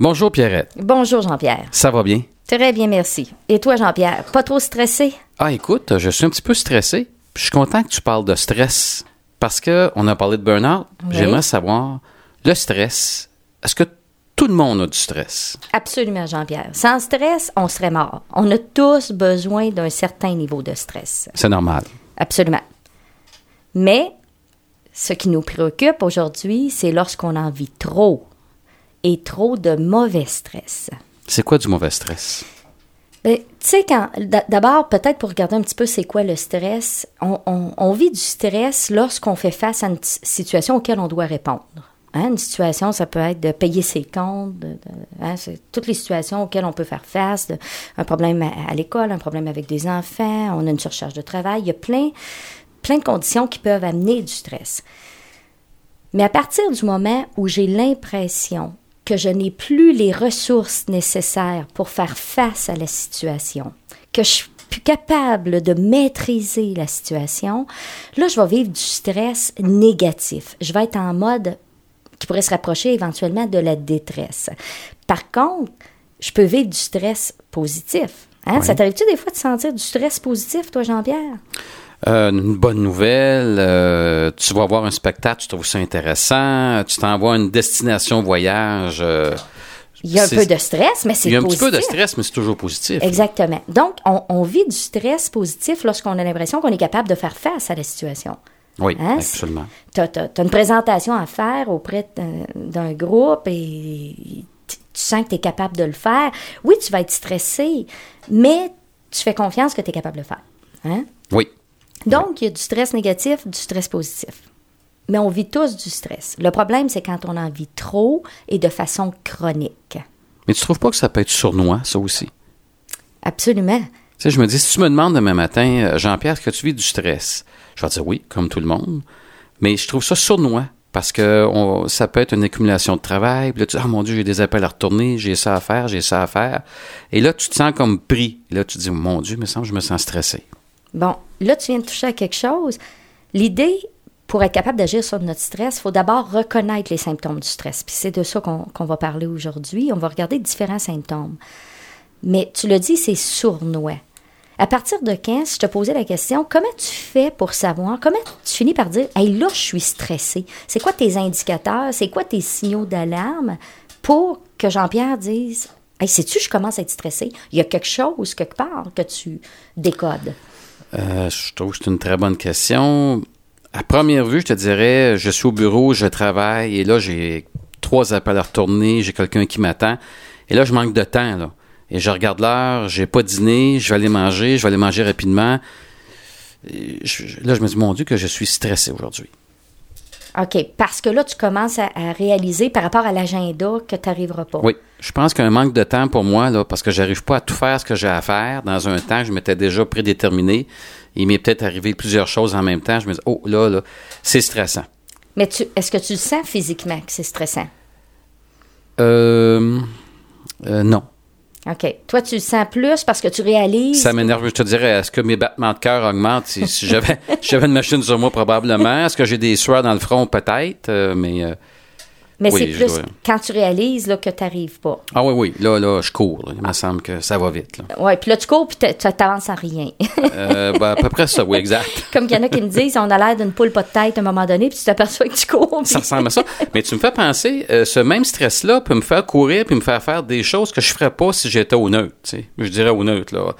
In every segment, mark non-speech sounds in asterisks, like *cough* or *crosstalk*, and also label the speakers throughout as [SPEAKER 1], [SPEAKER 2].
[SPEAKER 1] Bonjour Pierrette.
[SPEAKER 2] Bonjour Jean-Pierre.
[SPEAKER 1] Ça va bien?
[SPEAKER 2] Très bien, merci. Et toi Jean-Pierre, pas trop stressé?
[SPEAKER 1] Ah écoute, je suis un petit peu stressé. Je suis content que tu parles de stress parce que on a parlé de burn-out.
[SPEAKER 2] Oui.
[SPEAKER 1] J'aimerais savoir le stress. Est-ce que tout le monde a du stress?
[SPEAKER 2] Absolument Jean-Pierre. Sans stress, on serait mort. On a tous besoin d'un certain niveau de stress.
[SPEAKER 1] C'est normal.
[SPEAKER 2] Absolument. Mais ce qui nous préoccupe aujourd'hui, c'est lorsqu'on en vit trop et trop de mauvais stress.
[SPEAKER 1] C'est quoi du mauvais stress?
[SPEAKER 2] Ben, tu sais, quand. d'a- D'abord, peut-être pour regarder un petit peu c'est quoi le stress, on, on- on vit du stress lorsqu'on fait face à une situation auquel on doit répondre. Hein, une situation, ça peut être de payer ses comptes, de- de- hein, toutes les situations auxquelles on peut faire face, de- un problème à, à l'école, un problème avec des enfants, on a une surcharge de travail. Il y a plein, plein de conditions qui peuvent amener du stress. Mais à partir du moment où j'ai l'impression que je n'ai plus les ressources nécessaires pour faire face à la situation, que je suis plus capable de maîtriser la situation, là, je vais vivre du stress négatif. Je vais être en mode qui pourrait se rapprocher éventuellement de la détresse. Par contre, je peux vivre du stress positif. Hein?
[SPEAKER 1] Ouais.
[SPEAKER 2] Ça t'arrive-tu des fois de sentir du stress positif, toi, Jean-Pierre?
[SPEAKER 1] Euh, une bonne nouvelle, euh, tu vas voir un spectacle, tu trouves ça intéressant, tu t'envoies une destination voyage. euh,
[SPEAKER 2] Il y a un peu de stress, mais c'est
[SPEAKER 1] Il y a un
[SPEAKER 2] positif.
[SPEAKER 1] petit peu de stress, mais c'est toujours positif.
[SPEAKER 2] Exactement. Donc, on, on vit du stress positif lorsqu'on a l'impression qu'on est capable de faire face à la situation.
[SPEAKER 1] Oui,
[SPEAKER 2] Hein,
[SPEAKER 1] absolument.
[SPEAKER 2] Tu as, une présentation à faire auprès d'un- groupe et tu tu sens que tu es capable de le faire. Oui, tu vas être stressé, mais tu fais confiance que tu es capable de le faire. Hein?
[SPEAKER 1] Oui.
[SPEAKER 2] Donc, il y a du stress négatif, du stress positif. Mais on vit tous du stress. Le problème, c'est quand on en vit trop et de façon chronique.
[SPEAKER 1] Mais tu trouves pas que ça peut être sournois, ça aussi?
[SPEAKER 2] Absolument.
[SPEAKER 1] Tu sais, je me dis, si tu me demandes demain matin, euh, Jean-Pierre, est-ce que tu vis du stress? Je vais dire oui, comme tout le monde. Mais je trouve ça sournois parce que on- ça peut être une accumulation de travail. Puis là, tu dis, ah mon Dieu, j'ai des appels à retourner, j'ai ça à faire, j'ai ça à faire. Et là, tu te sens comme pris. Là, tu te dis, mon Dieu, il me semble que je me sens stressé.
[SPEAKER 2] Bon, là, tu viens de toucher à quelque chose. L'idée, pour être capable d'agir sur notre stress, il faut d'abord reconnaître les symptômes du stress. Puis c'est de ça qu'on va parler aujourd'hui. On va regarder différents symptômes. Mais tu le dis, c'est sournois. À partir de quand, si je te posais la question, comment tu fais pour savoir, comment tu finis par dire, hey, là, je suis stressé? C'est quoi tes indicateurs? C'est quoi tes signaux d'alarme pour que Jean-Pierre dise, hey, sais-tu, je commence à être stressé? Il y a quelque chose, quelque part, que tu décodes.
[SPEAKER 1] Euh, je trouve que c'est une très bonne question. À première vue, je te dirais, je suis au bureau, je travaille, et là, j'ai trois appels à retourner, j'ai quelqu'un qui m'attend, et là, je manque de temps. Et je regarde l'heure, j'ai pas dîné, je vais aller manger, je vais aller manger rapidement. Là, je me dis, mon Dieu, que je suis stressé aujourd'hui.
[SPEAKER 2] OK, parce que là, tu commences à, à réaliser par rapport à l'agenda que tu n'arriveras pas.
[SPEAKER 1] Oui, je pense qu'un manque de temps pour moi, là, parce que j'arrive pas à tout faire ce que j'ai à faire dans un temps, je m'étais déjà prédéterminé. Il m'est peut-être arrivé plusieurs choses en même temps. Je me dis, oh là, là, c'est stressant.
[SPEAKER 2] Mais tu, est-ce que tu le sens physiquement que c'est stressant?
[SPEAKER 1] Euh, euh, non.
[SPEAKER 2] OK. Toi, tu le sens plus parce que tu réalises.
[SPEAKER 1] Ça m'énerve. Je te dirais, est-ce que mes battements de cœur augmentent? Si, si j'avais, *laughs* si j'avais une machine sur moi, probablement. Est-ce que j'ai des sueurs dans le front? Peut-être. euh, mais. euh,
[SPEAKER 2] mais
[SPEAKER 1] oui,
[SPEAKER 2] c'est plus
[SPEAKER 1] dois-
[SPEAKER 2] quand tu réalises là, que tu n'arrives pas.
[SPEAKER 1] ah oui, oui. Là, là, je cours. là. Il me semble que ça va vite.
[SPEAKER 2] Oui, puis là, tu cours puis tu t'avances en rien.
[SPEAKER 1] Euh, ben, à peu près ça, oui, exact. *laughs*
[SPEAKER 2] Comme il y en a qui me disent, on a l'air d'une poule pas de tête à un moment donné, puis tu t'aperçois que tu cours.
[SPEAKER 1] Ça ressemble à ça. Mais tu me fais penser, euh, ce même stress-là peut me faire courir puis me faire faire des choses que je ferais pas si j'étais au neutre. Je dirais au neutre. Là.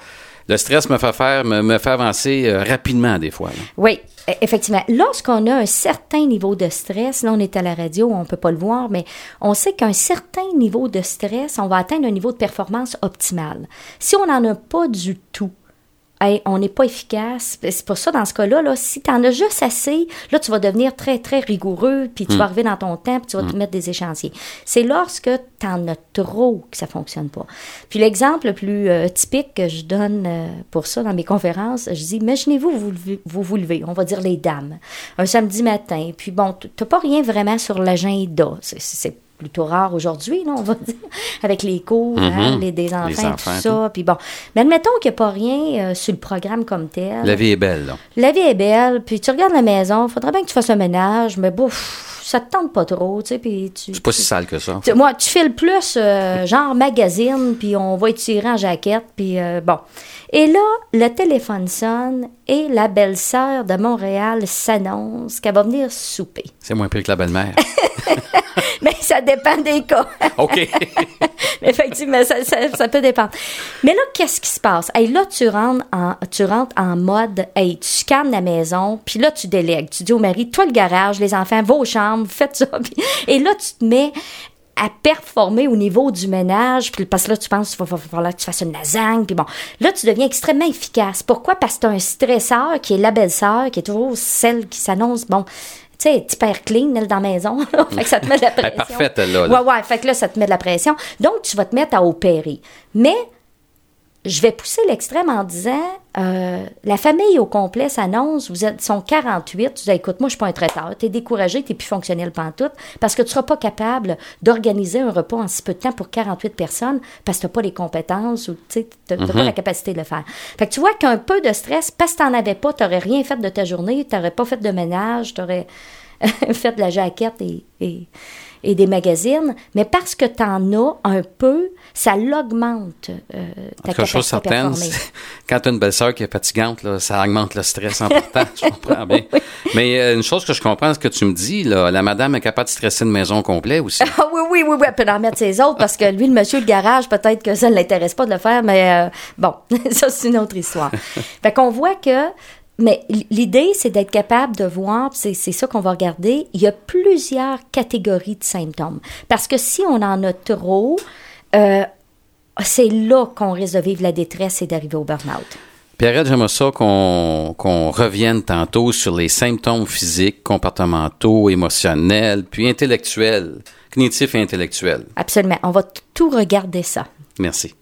[SPEAKER 1] Le stress me fait faire, me, fait avancer euh, rapidement des fois.
[SPEAKER 2] Oui, e- effectivement. Lorsqu'on a un certain niveau de stress, là, on est à la radio, on peut pas le voir, mais on sait qu'un certain niveau de stress, on va atteindre un niveau de performance optimal. Si on n'en a pas du tout, hey, on n'est pas efficace. C'est pour ça, dans ce cas-là, là, si tu en as juste assez, là, tu vas devenir très, très rigoureux, puis tu vas arriver dans ton temps, puis tu vas te mettre des échéanciers. C'est lorsque tu en as trop que ça fonctionne pas. Puis l'exemple le plus euh, typique que je donne euh, pour ça dans mes conférences, je dis, imaginez-vous, vous vous vous levez, on va dire les dames, un samedi matin, puis bon, tu n'as pas rien vraiment sur l'agenda. C'est- C'est plutôt rare aujourd'hui, on va dire, *laughs* avec les cours, hein,
[SPEAKER 1] Mhm.
[SPEAKER 2] les, des enfants,
[SPEAKER 1] Les
[SPEAKER 2] et
[SPEAKER 1] enfants,
[SPEAKER 2] tout ça. Puis bon, mais admettons qu'il n'y a pas rien euh, sur le programme comme tel.
[SPEAKER 1] La vie est belle, là.
[SPEAKER 2] La vie est belle, puis tu regardes la maison, faudrait bien que tu fasses un ménage, mais bon, pff, ça te tente pas trop, tu sais, puis tu...
[SPEAKER 1] C'est pas si sale que ça.
[SPEAKER 2] tu- Moi, tu files plus euh, genre magazine, puis on va étirer en jaquette, puis euh, bon. Et là, le téléphone sonne et la belle-sœur de Montréal s'annonce qu'elle va venir souper.
[SPEAKER 1] C'est moins pire que la belle-mère. *laughs* *laughs*
[SPEAKER 2] Mais ça dépend des cas.
[SPEAKER 1] OK. *laughs*
[SPEAKER 2] Effectivement, ça, ça, ça peut dépendre. Mais là, qu'est-ce qui se passe? Hey, là, tu rentres, en, tu rentres en mode, hey, tu scannes la maison, puis là, tu délègues. Tu dis au mari, toi, le garage, les enfants, vos chambres, *laughs* faites ça. Et là, tu te mets à performer au niveau du ménage, puis parce que là, tu penses qu'il va, falloir que tu fasses une lasagne, puis bon, là, tu deviens extrêmement efficace. Pourquoi? Parce que tu as un stresseur qui est la belle-sœur, qui est toujours celle qui s'annonce, bon, sais, hyper clean, elle, dans la maison. là. fait que ça te met de la
[SPEAKER 1] Elle est
[SPEAKER 2] pression.
[SPEAKER 1] parfaite, elle, là, là.
[SPEAKER 2] Ouais, ouais, fait que là, ça te met de la pression. Donc, tu vas te mettre à opérer. Mais, je vais pousser l'extrême en disant, euh, la famille au complet s'annonce, vous êtes, sont 48, tu dis, écoute, moi, je suis pas un traiteur, t'es découragé, t'es plus fonctionnel pantoute, parce que tu seras pas capable d'organiser un repas en si peu de temps pour 48 personnes, parce que t'as pas les compétences ou, tu sais, t'as t'as pas la capacité de le faire. Fait que tu vois qu'un peu de stress, parce que t'en avais pas, t'aurais rien fait de ta journée, t'aurais pas fait de ménage, t'aurais *laughs* fait de la jaquette et, et, et des magazines, mais parce que tu en as un peu, ça l'augmente euh, ta
[SPEAKER 1] chose
[SPEAKER 2] capacité
[SPEAKER 1] certaine, c'est- *laughs* quand tu as une belle-sœur qui est fatigante, là, ça augmente le stress en partant. je *laughs* comprends bien. Mais euh, une chose que je comprends, ce que tu me dis, là, la madame est capable de stresser une maison au complet aussi.
[SPEAKER 2] Ah oui, oui, oui, oui, elle peut en mettre ses autres parce que lui, le monsieur, le garage, peut-être que ça ne l'intéresse pas de le faire, mais euh, bon, ça, c'est une autre histoire. fait qu'on voit que, mais l'idée, c'est d'être capable de voir, c'est ça qu'on va regarder, il y a plusieurs catégories de symptômes. Parce que si on en a trop, euh, c'est là qu'on risque de vivre la détresse et d'arriver au burn-out.
[SPEAKER 1] Pierrette, j'aimerais ça qu'on qu'on revienne tantôt sur les symptômes physiques, comportementaux, émotionnels, puis intellectuels, cognitifs et intellectuels.
[SPEAKER 2] Absolument. On va tout regarder ça.
[SPEAKER 1] Merci.